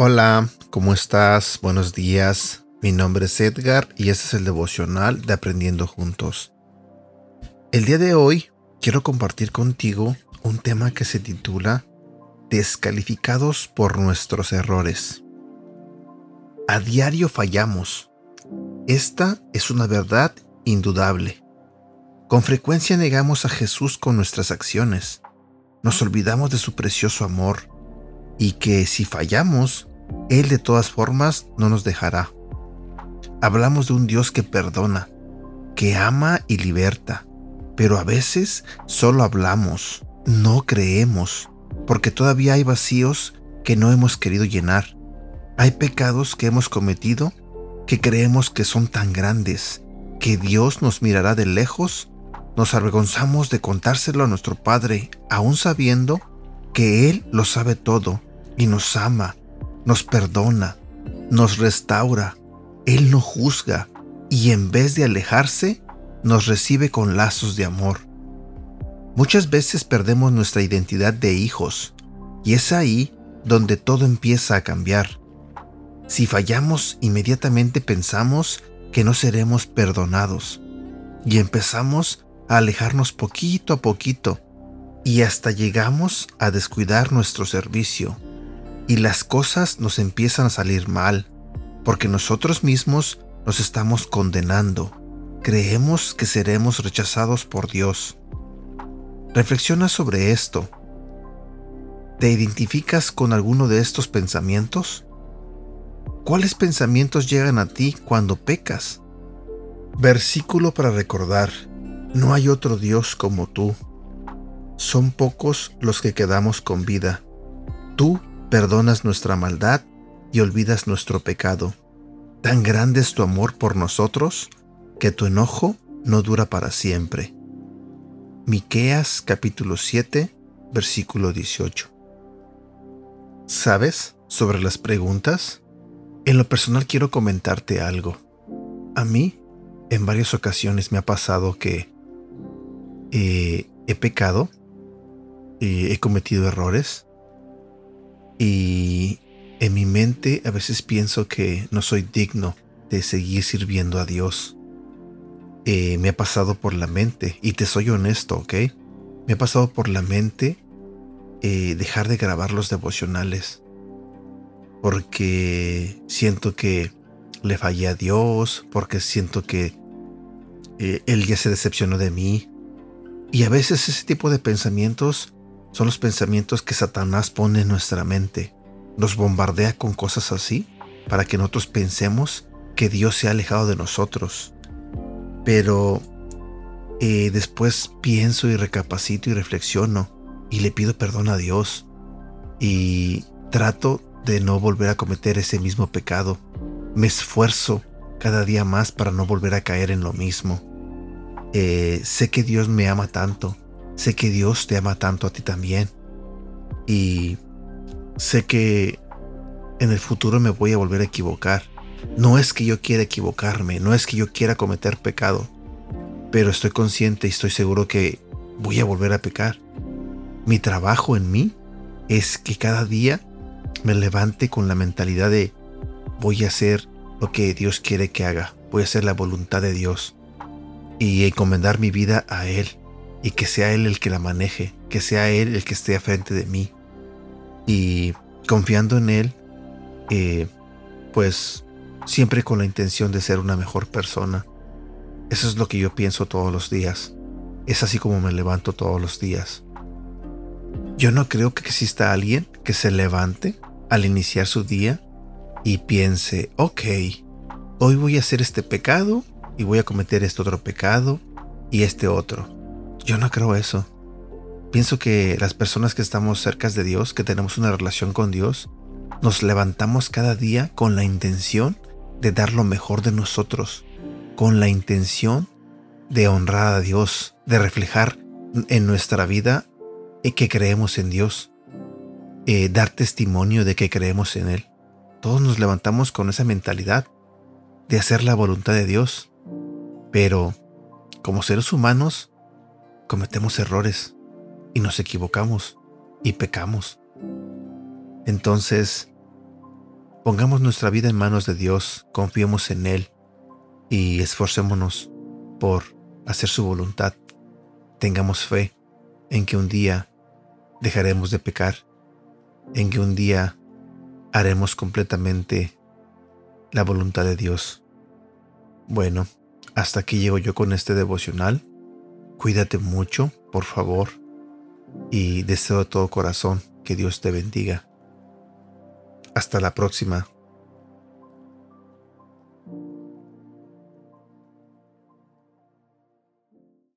Hola, ¿cómo estás? Buenos días. Mi nombre es Edgar y este es el devocional de Aprendiendo Juntos. El día de hoy quiero compartir contigo un tema que se titula Descalificados por nuestros errores. A diario fallamos. Esta es una verdad indudable. Con frecuencia negamos a Jesús con nuestras acciones. Nos olvidamos de su precioso amor y que si fallamos, él de todas formas no nos dejará. Hablamos de un Dios que perdona, que ama y liberta, pero a veces solo hablamos, no creemos, porque todavía hay vacíos que no hemos querido llenar. Hay pecados que hemos cometido que creemos que son tan grandes que Dios nos mirará de lejos. Nos avergonzamos de contárselo a nuestro Padre, aún sabiendo que Él lo sabe todo y nos ama nos perdona, nos restaura, Él no juzga y en vez de alejarse, nos recibe con lazos de amor. Muchas veces perdemos nuestra identidad de hijos y es ahí donde todo empieza a cambiar. Si fallamos, inmediatamente pensamos que no seremos perdonados y empezamos a alejarnos poquito a poquito y hasta llegamos a descuidar nuestro servicio y las cosas nos empiezan a salir mal, porque nosotros mismos nos estamos condenando. Creemos que seremos rechazados por Dios. Reflexiona sobre esto. ¿Te identificas con alguno de estos pensamientos? ¿Cuáles pensamientos llegan a ti cuando pecas? Versículo para recordar. No hay otro Dios como tú. Son pocos los que quedamos con vida. Tú perdonas nuestra maldad y olvidas nuestro pecado. Tan grande es tu amor por nosotros que tu enojo no dura para siempre. Miqueas capítulo 7, versículo 18. ¿Sabes sobre las preguntas? En lo personal quiero comentarte algo. A mí, en varias ocasiones me ha pasado que eh, he pecado, y he cometido errores, y en mi mente a veces pienso que no soy digno de seguir sirviendo a Dios. Eh, me ha pasado por la mente, y te soy honesto, ¿ok? Me ha pasado por la mente eh, dejar de grabar los devocionales. Porque siento que le fallé a Dios, porque siento que eh, Él ya se decepcionó de mí. Y a veces ese tipo de pensamientos son los pensamientos que Satanás pone en nuestra mente. Nos bombardea con cosas así para que nosotros pensemos que Dios se ha alejado de nosotros. Pero eh, después pienso y recapacito y reflexiono y le pido perdón a Dios y trato de no volver a cometer ese mismo pecado. Me esfuerzo cada día más para no volver a caer en lo mismo. Eh, sé que Dios me ama tanto Sé que Dios te ama tanto a ti también. Y sé que en el futuro me voy a volver a equivocar. No es que yo quiera equivocarme, no es que yo quiera cometer pecado, pero estoy consciente y estoy seguro que voy a volver a pecar. Mi trabajo en mí es que cada día me levante con la mentalidad de voy a hacer lo que Dios quiere que haga, voy a hacer la voluntad de Dios y encomendar mi vida a Él y que sea Él el que la maneje, que sea Él el que esté a frente de mí. Y confiando en Él, eh, pues siempre con la intención de ser una mejor persona. Eso es lo que yo pienso todos los días. Es así como me levanto todos los días. Yo no creo que exista alguien que se levante al iniciar su día y piense, ok, hoy voy a hacer este pecado y voy a cometer este otro pecado y este otro. Yo no creo eso. Pienso que las personas que estamos cerca de Dios, que tenemos una relación con Dios, nos levantamos cada día con la intención de dar lo mejor de nosotros, con la intención de honrar a Dios, de reflejar en nuestra vida que creemos en Dios, eh, dar testimonio de que creemos en Él. todos nos levantamos con esa mentalidad de hacer la voluntad de Dios. Pero, como seres humanos, cometemos errores y nos equivocamos y pecamos. Entonces, pongamos nuestra vida en manos de Dios, confiemos en Él y esforcémonos por hacer su voluntad. Tengamos fe en que un día dejaremos de pecar, en que un día haremos completamente la voluntad de Dios. Bueno, hasta aquí llego yo con este devocional. Cuídate mucho, por favor, y deseo de todo corazón que Dios te bendiga. Hasta la próxima.